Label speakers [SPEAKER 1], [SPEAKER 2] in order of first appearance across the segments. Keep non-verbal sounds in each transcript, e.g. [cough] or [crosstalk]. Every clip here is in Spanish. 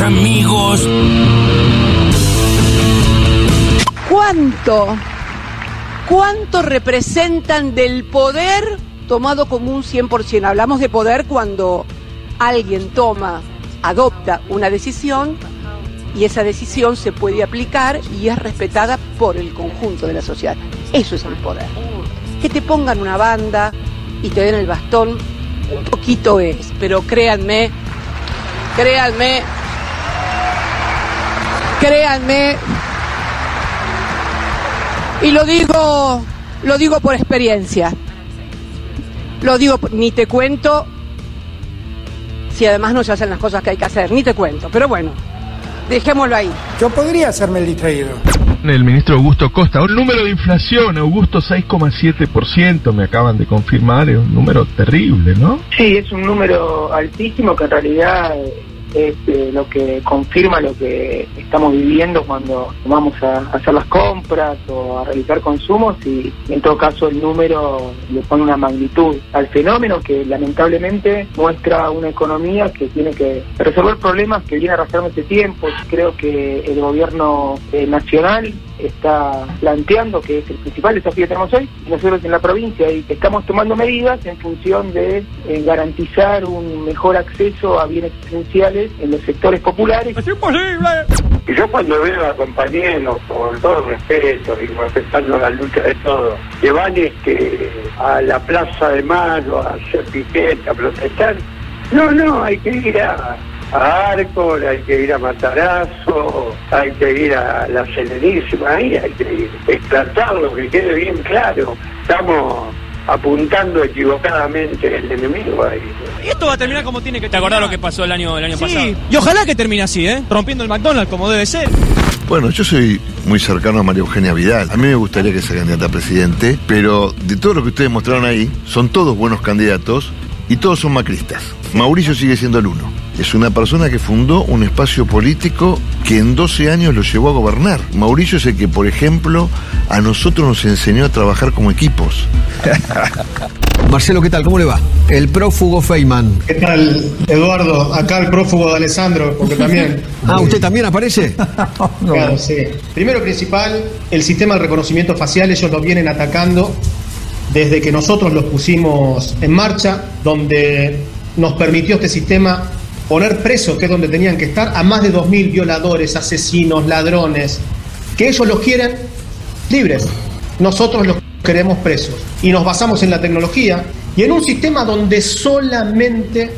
[SPEAKER 1] amigos.
[SPEAKER 2] ¿Cuánto? ¿Cuánto representan del poder tomado como un 100%? Hablamos de poder cuando alguien toma, adopta una decisión y esa decisión se puede aplicar y es respetada por el conjunto de la sociedad. Eso es el poder. Que te pongan una banda y te den el bastón, un poquito es, pero créanme, créanme, créanme, y lo digo, lo digo por experiencia. Lo digo, ni te cuento si además no se hacen las cosas que hay que hacer, ni te cuento. Pero bueno, dejémoslo ahí.
[SPEAKER 3] Yo podría hacerme el distraído.
[SPEAKER 4] El ministro Augusto Costa, un número de inflación, Augusto 6,7%, me acaban de confirmar, es un número terrible, ¿no?
[SPEAKER 5] Sí, es un número altísimo que en realidad es eh, lo que confirma lo que estamos viviendo cuando vamos a hacer las compras o a realizar consumos y en todo caso el número le pone una magnitud al fenómeno que lamentablemente muestra una economía que tiene que resolver problemas que viene arrastrando este tiempo. Creo que el gobierno eh, nacional está planteando que es el principal desafío que tenemos hoy, nosotros en la provincia, y que estamos tomando medidas en función de eh, garantizar un mejor acceso a bienes esenciales en los sectores populares.
[SPEAKER 3] ¡Es imposible!
[SPEAKER 6] Y yo cuando veo a compañeros, con todo respeto y respetando la lucha de todos, que van este, a la Plaza de Mayo a hacer piquete, a protestar, no, no, hay que ir a, a Arcor, hay que ir a Matarazo, hay que ir a la Serenísima, ahí hay que ir, tratarlo, que quede bien claro. Estamos apuntando equivocadamente el enemigo ahí.
[SPEAKER 7] Y esto va a terminar como tiene que
[SPEAKER 8] ¿Te acordás lo que pasó el año, el año
[SPEAKER 7] Sí,
[SPEAKER 8] pasado?
[SPEAKER 7] y ojalá que termine así, ¿eh? Rompiendo el McDonald's como debe ser.
[SPEAKER 9] Bueno, yo soy muy cercano a María Eugenia Vidal. A mí me gustaría que sea candidata a presidente, pero de todo lo que ustedes mostraron ahí, son todos buenos candidatos y todos son macristas. Mauricio sigue siendo el uno. Es una persona que fundó un espacio político que en 12 años lo llevó a gobernar. Mauricio es el que, por ejemplo, a nosotros nos enseñó a trabajar como equipos. [laughs]
[SPEAKER 10] Marcelo, ¿qué tal? ¿Cómo le va? El prófugo Feynman.
[SPEAKER 11] ¿Qué tal, Eduardo? Acá el prófugo de Alessandro, porque también. [laughs]
[SPEAKER 10] Ah, ¿usted también aparece? [laughs]
[SPEAKER 11] Claro, sí. Primero principal, el sistema de reconocimiento facial, ellos lo vienen atacando desde que nosotros los pusimos en marcha, donde nos permitió este sistema poner presos, que es donde tenían que estar, a más de 2.000 violadores, asesinos, ladrones, que ellos los quieren libres. Nosotros los queremos presos. Y nos basamos en la tecnología y en un sistema donde solamente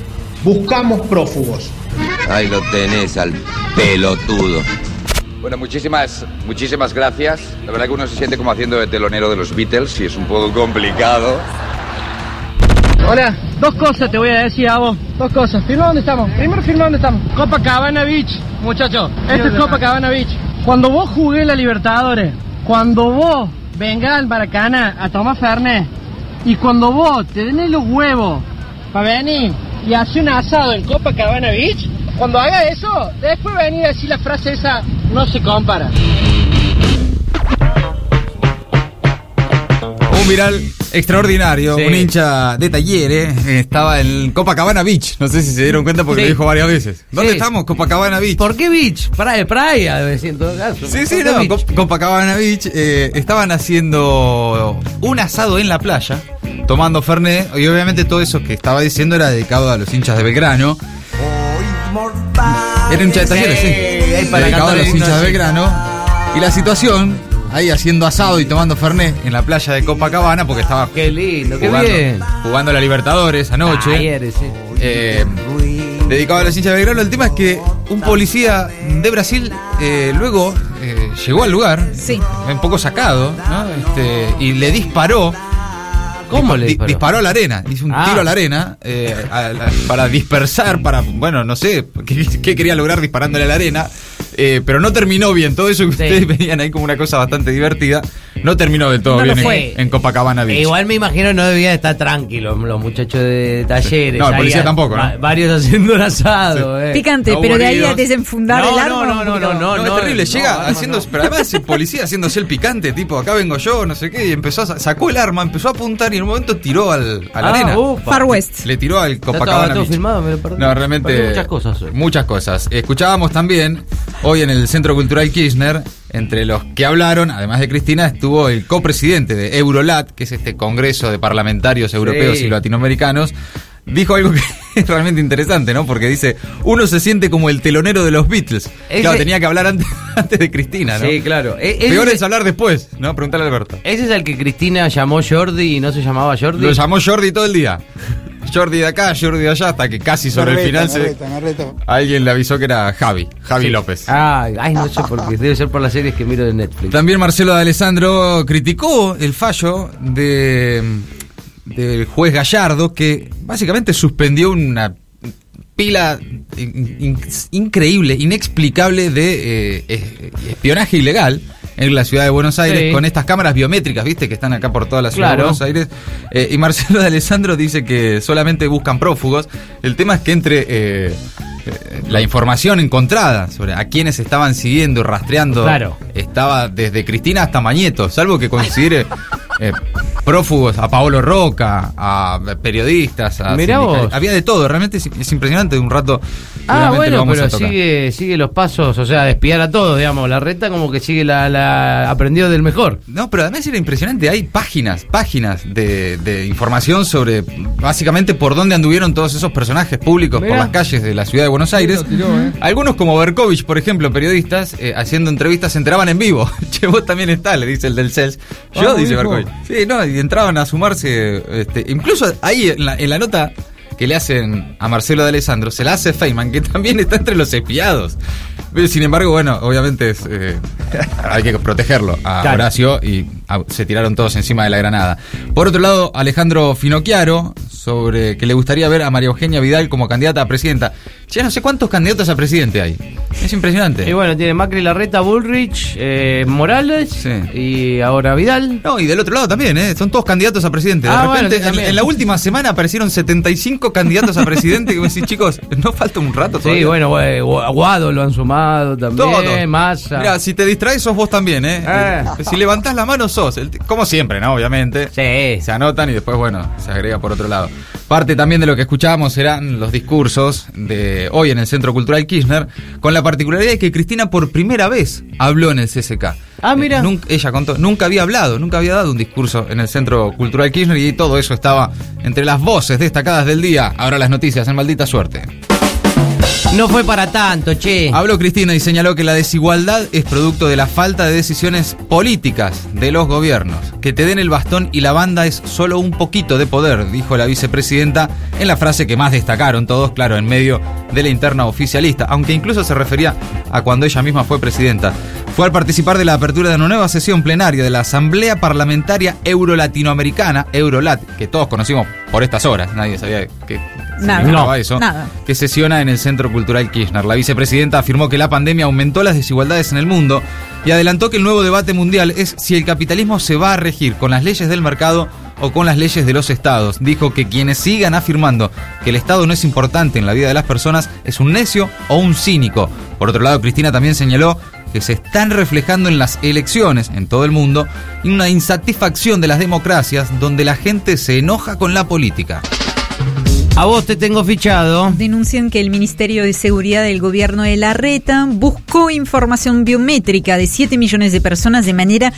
[SPEAKER 11] buscamos prófugos.
[SPEAKER 12] Ahí lo tenés al pelotudo.
[SPEAKER 13] Bueno, muchísimas, muchísimas gracias. La verdad que uno se siente como haciendo de telonero de los Beatles y es un poco complicado.
[SPEAKER 14] Hola, dos cosas te voy a decir a vos. Dos cosas. Firma dónde estamos. Primero firma dónde estamos. Copacabana Beach, muchachos. Esto es Copacabana Beach. Cuando vos jugué la Libertadores, cuando vos vengas al Maracaná a tomar Fernet, y cuando vos te den los huevos para venir y hacer un asado en Copacabana Beach, cuando haga eso, después venir a decir la frase esa, no se compara.
[SPEAKER 15] Un viral extraordinario, un hincha de Talleres eh, estaba en Copacabana Beach. No sé si se dieron cuenta porque
[SPEAKER 16] Sí.
[SPEAKER 15] lo dijo varias veces. ¿Dónde
[SPEAKER 16] Sí.
[SPEAKER 15] estamos? Copacabana Beach.
[SPEAKER 16] ¿Por qué beach? Para de playa, decir en todo caso.
[SPEAKER 15] Sí, sí,
[SPEAKER 16] ¿Por qué
[SPEAKER 15] no,
[SPEAKER 16] beach?
[SPEAKER 15] Copacabana Beach. eh, estaban haciendo un asado en la playa, tomando Fernet, y obviamente todo eso que estaba diciendo era dedicado a los hinchas de Belgrano. Era hincha de talleres, sí.
[SPEAKER 16] para
[SPEAKER 15] dedicado a los hinchas de. Belgrano. Y la situación, ahí haciendo asado y tomando Fernet en la playa de Copacabana, porque estaba
[SPEAKER 16] Qué lindo, qué
[SPEAKER 15] jugando,
[SPEAKER 16] bien.
[SPEAKER 15] jugando la Libertadores anoche.
[SPEAKER 16] Ayer, sí.
[SPEAKER 15] Eh, dedicado a los hinchas de Belgrano. El tema es que un policía de Brasil eh, luego eh, llegó al lugar, un poco sacado, ¿no? Este, y le disparó.
[SPEAKER 16] ¿Cómo le
[SPEAKER 15] Di-
[SPEAKER 16] disparó?
[SPEAKER 15] disparó a la arena, hizo un
[SPEAKER 16] Ah.
[SPEAKER 15] tiro a la arena eh, a la- para dispersar, para, bueno, no sé, qué, qué quería lograr disparándole a la arena. Eh, pero no terminó bien. Todo eso que ustedes veían ahí como una cosa bastante divertida, no terminó del todo
[SPEAKER 16] No
[SPEAKER 15] bien en-
[SPEAKER 16] fue.
[SPEAKER 15] En, Copacabana Beach.
[SPEAKER 16] E igual me imagino no debían estar tranquilos los muchachos de talleres.
[SPEAKER 15] No, el policía tampoco,
[SPEAKER 16] Varios haciendo un asado. eh.
[SPEAKER 1] Picante, pero de ahí a desenfundar
[SPEAKER 16] No,
[SPEAKER 1] el
[SPEAKER 16] no,
[SPEAKER 1] arma.
[SPEAKER 16] no, no, no, no,
[SPEAKER 15] No, es terrible, llega haciendo, pero además el policía haciéndose el picante, tipo, acá vengo yo, no sé qué, y empezó a, sa- sacó el arma, empezó a apuntar y en un momento tiró al, a la
[SPEAKER 16] Ah,
[SPEAKER 15] arena.
[SPEAKER 16] ufa.
[SPEAKER 1] Far West.
[SPEAKER 15] Le tiró al Copacabana
[SPEAKER 16] todo
[SPEAKER 15] Beach.
[SPEAKER 16] filmado, me lo perdí.
[SPEAKER 15] No, realmente.
[SPEAKER 16] Perdí muchas cosas hoy.
[SPEAKER 15] Muchas cosas. Escuchábamos también, hoy en el Centro Cultural Kirchner, entre los que hablaron, además de Cristina, estuvo el copresidente de Eurolat, que es este congreso de parlamentarios europeos
[SPEAKER 16] Sí.
[SPEAKER 15] y latinoamericanos. Dijo algo que [laughs] es realmente interesante, ¿no? Porque dice, uno se siente como el telonero de los Beatles.
[SPEAKER 16] Ese-
[SPEAKER 15] Claro, tenía que hablar antes, [laughs] antes de Cristina, ¿no?
[SPEAKER 16] Sí, claro. E- ese-
[SPEAKER 15] Peor es hablar después, ¿no? Preguntarle a Alberto.
[SPEAKER 16] Ese es el que Cristina llamó Jordi y no se llamaba Jordi.
[SPEAKER 15] Lo llamó Jordi todo el día. Jordi de acá, Jordi de allá, hasta que casi sobre el final
[SPEAKER 3] me reta, me reta.
[SPEAKER 15] Alguien le avisó que era Javi, Javi López.
[SPEAKER 16] Ay, ay, no sé por qué. Debe ser por las series que miro de Netflix.
[SPEAKER 15] También Marcelo de Alessandro criticó el fallo de del juez Gallardo que básicamente suspendió una pila in- in- increíble, inexplicable de eh, espionaje ilegal en la ciudad de Buenos Aires
[SPEAKER 16] Sí.
[SPEAKER 15] con estas cámaras biométricas, viste, que están acá por toda la ciudad
[SPEAKER 16] Claro.
[SPEAKER 15] de Buenos Aires. Eh, y Marcelo [laughs] de Alessandro dice que solamente buscan prófugos. El tema es que entre eh, eh, la información encontrada sobre a quienes estaban siguiendo, rastreando,
[SPEAKER 16] Claro.
[SPEAKER 15] estaba desde Cristina hasta Mañeto, salvo que considere [laughs] eh, prófugos a Paolo Roca, a periodistas, a
[SPEAKER 16] Mirá vos.
[SPEAKER 15] Había de todo, realmente es, es impresionante. Un rato,
[SPEAKER 16] Ah, bueno, pero sigue, sigue los pasos, o sea, de espiar a todos, digamos. La reta como que sigue la, la aprendió del mejor.
[SPEAKER 15] No, pero además era impresionante. Hay páginas, páginas de, de información sobre básicamente por dónde anduvieron todos esos personajes públicos
[SPEAKER 16] Mirá.
[SPEAKER 15] por las calles de la ciudad de Buenos Aires. Algunos, como Berkovich, por ejemplo, periodistas, eh, haciendo entrevistas, se enteraban en vivo. [laughs] che, vos también está, le dice el del CELS. Yo,
[SPEAKER 3] Ah,
[SPEAKER 15] dice. Berkovich. Sí, no, y entraban a sumarse. Este, incluso ahí en la, en la nota que le hacen a Marcelo de Alessandro, se la hace Feynman, que también está entre los espiados. Pero, sin embargo, bueno, obviamente es, eh, hay que protegerlo a
[SPEAKER 16] Claro.
[SPEAKER 15] Horacio y ah, se tiraron todos encima de la granada. Por otro lado, Alejandro Finocchiaro, sobre que le gustaría ver a María Eugenia Vidal como candidata a presidenta. Ya no sé cuántos candidatos a presidente hay. Es impresionante.
[SPEAKER 16] Y bueno, tiene Macri, Larreta, Bullrich, eh, Morales y ahora Vidal.
[SPEAKER 15] No, y del otro lado también, ¿eh? Son todos candidatos a presidente. De
[SPEAKER 16] Ah, bueno,
[SPEAKER 15] repente,
[SPEAKER 16] sí,
[SPEAKER 15] en, la última semana aparecieron 75 candidatos a presidente. Que vos decís, chicos, no falta un rato
[SPEAKER 16] Sí,
[SPEAKER 15] todavía.
[SPEAKER 16] bueno, güey, Gu- Guado lo han sumado también.
[SPEAKER 15] Todo.
[SPEAKER 16] Massa.
[SPEAKER 15] Mira, si te distraes sos vos también, ¿eh?
[SPEAKER 16] Eh.
[SPEAKER 15] Si levantás la mano sos. El como siempre, ¿no? Obviamente.
[SPEAKER 16] Sí.
[SPEAKER 15] Se anotan y después, bueno, se agrega por otro lado. Parte también de lo que escuchábamos eran los discursos de hoy en el Centro Cultural Kirchner, con la particularidad de que Cristina por primera vez habló en el CCK.
[SPEAKER 16] Ah, mira.
[SPEAKER 15] Eh, nunca- ella contó, nunca había hablado, nunca había dado un discurso en el Centro Cultural Kirchner y todo eso estaba entre las voces destacadas del día. Ahora las noticias en maldita suerte.
[SPEAKER 16] No fue para tanto, che.
[SPEAKER 15] Habló Cristina y señaló que la desigualdad es producto de la falta de decisiones políticas de los gobiernos. Que te den el bastón y la banda es solo un poquito de poder, dijo la vicepresidenta en la frase que más destacaron todos, claro, en medio de la interna oficialista, aunque incluso se refería a cuando ella misma fue presidenta. Fue al participar de la apertura de una nueva sesión plenaria de la Asamblea Parlamentaria Euro-Latinoamericana, Eurolat, que todos conocimos por estas horas, nadie sabía que
[SPEAKER 1] Nada.
[SPEAKER 15] significaba eso
[SPEAKER 1] Nada.
[SPEAKER 15] que sesiona en el Centro Cultural Kirchner. La vicepresidenta afirmó que la pandemia aumentó las desigualdades en el mundo y adelantó que el nuevo debate mundial es si el capitalismo se va a regir con las leyes del mercado o con las leyes de los estados. Dijo que quienes sigan afirmando que el Estado no es importante en la vida de las personas es un necio o un cínico. Por otro lado, Cristina también señaló que se están reflejando en las elecciones en todo el mundo una insatisfacción de las democracias donde la gente se enoja con la política.
[SPEAKER 16] A vos te tengo fichado.
[SPEAKER 1] Denuncian que el Ministerio de Seguridad del gobierno de Larreta buscó información biométrica de 7 millones de personas de manera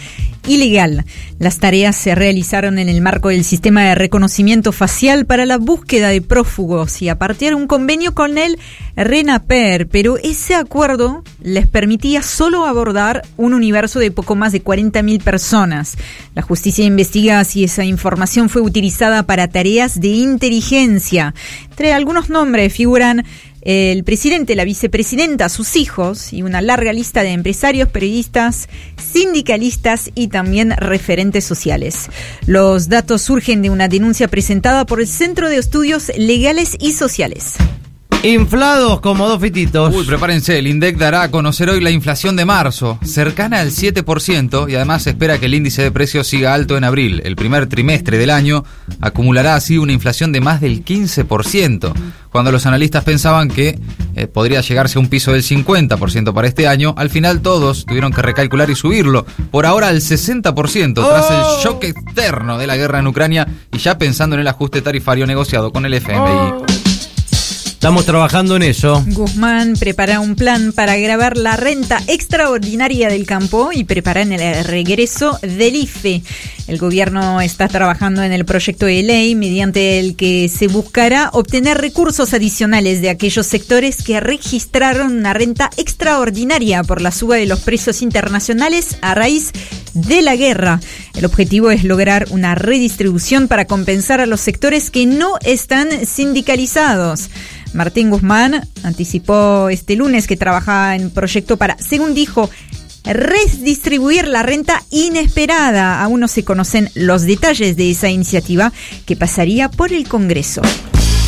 [SPEAKER 1] ilegal. Las tareas se realizaron en el marco del sistema de reconocimiento facial para la búsqueda de prófugos y a partir de un convenio con el RENAPER, pero ese acuerdo les permitía solo abordar un universo de poco más de 40.000 personas. La justicia investiga si esa información fue utilizada para tareas de inteligencia. Entre algunos nombres figuran el presidente, la vicepresidenta, sus hijos y una larga lista de empresarios, periodistas, sindicalistas y también referentes sociales. Los datos surgen de una denuncia presentada por el Centro de Estudios Legales y Sociales.
[SPEAKER 16] Inflados como dos fititos.
[SPEAKER 15] Uy, prepárense, el INDEC dará a conocer hoy la inflación de marzo, cercana al 7%, y además se espera que el índice de precios siga alto en abril. El primer trimestre del año acumulará así una inflación de más del 15%, cuando los analistas pensaban que eh, podría llegarse a un piso del 50% para este año, al final todos tuvieron que recalcular y subirlo, por ahora al 60%, tras el shock externo de la guerra en Ucrania y ya pensando en el ajuste tarifario negociado con el FMI.
[SPEAKER 16] Estamos trabajando en eso.
[SPEAKER 1] Guzmán prepara un plan para grabar la renta extraordinaria del campo y preparan el regreso del IFE. El gobierno está trabajando en el proyecto de ley mediante el que se buscará obtener recursos adicionales de aquellos sectores que registraron una renta extraordinaria por la suba de los precios internacionales a raíz de la guerra. El objetivo es lograr una redistribución para compensar a los sectores que no están sindicalizados. Martín Guzmán anticipó este lunes que trabaja en proyecto para, según dijo, redistribuir la renta inesperada. Aún no se conocen los detalles de esa iniciativa que pasaría por el Congreso.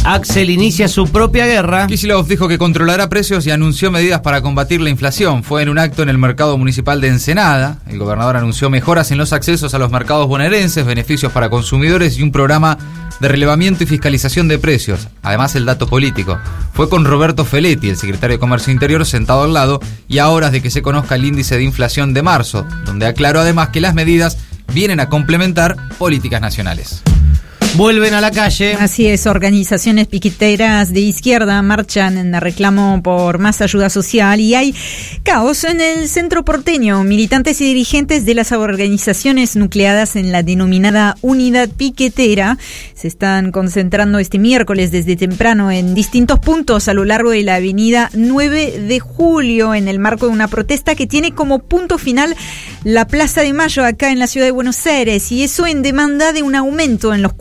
[SPEAKER 16] Axel inicia su propia guerra.
[SPEAKER 15] Kicillof dijo que controlará precios y anunció medidas para combatir la inflación. Fue en un acto en el mercado municipal de Ensenada. El gobernador anunció mejoras en los accesos a los mercados bonaerenses, beneficios para consumidores y un programa de relevamiento y fiscalización de precios. Además, el dato político. Fue con Roberto Feletti, el secretario de Comercio Interior, sentado al lado y a horas de que se conozca el índice de inflación de marzo, donde aclaró además que las medidas vienen a complementar políticas nacionales
[SPEAKER 16] vuelven a la calle.
[SPEAKER 1] Así es, organizaciones piqueteras de izquierda marchan en reclamo por más ayuda social y hay caos en el centro porteño. Militantes y dirigentes de las organizaciones nucleadas en la denominada unidad piquetera se están concentrando este miércoles desde temprano en distintos puntos a lo largo de la avenida 9 de julio en el marco de una protesta que tiene como punto final la Plaza de Mayo acá en la ciudad de Buenos Aires y eso en demanda de un aumento en los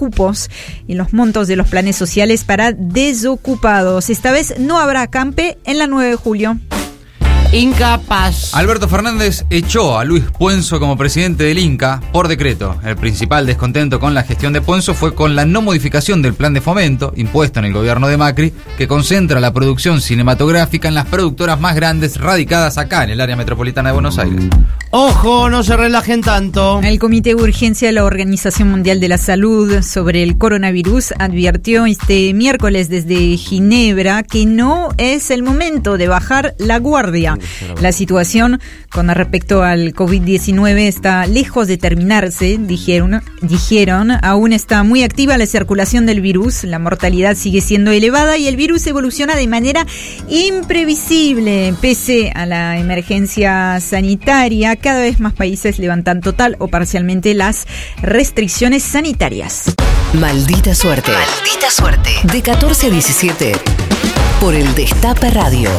[SPEAKER 1] y los montos de los planes sociales para desocupados. Esta vez no habrá acampe en la 9 de julio.
[SPEAKER 16] Incapaz.
[SPEAKER 15] Alberto Fernández echó a Luis Puenzo como presidente del Inca por decreto. El principal descontento con la gestión de Puenzo fue con la no modificación del plan de fomento impuesto en el gobierno de Macri, que concentra la producción cinematográfica en las productoras más grandes radicadas acá en el área metropolitana de Buenos Aires.
[SPEAKER 16] Ojo, no se relajen tanto.
[SPEAKER 1] El Comité de Urgencia de la Organización Mundial de la Salud sobre el coronavirus advirtió este miércoles desde Ginebra que no es el momento de bajar la guardia. La situación con respecto al COVID-19 está lejos de terminarse, dijeron, dijeron. Aún está muy activa la circulación del virus, la mortalidad sigue siendo elevada y el virus evoluciona de manera imprevisible. Pese a la emergencia sanitaria, cada vez más países levantan total o parcialmente las restricciones sanitarias.
[SPEAKER 8] Maldita suerte. Maldita suerte. De 14 a 17 por el Destape Radio.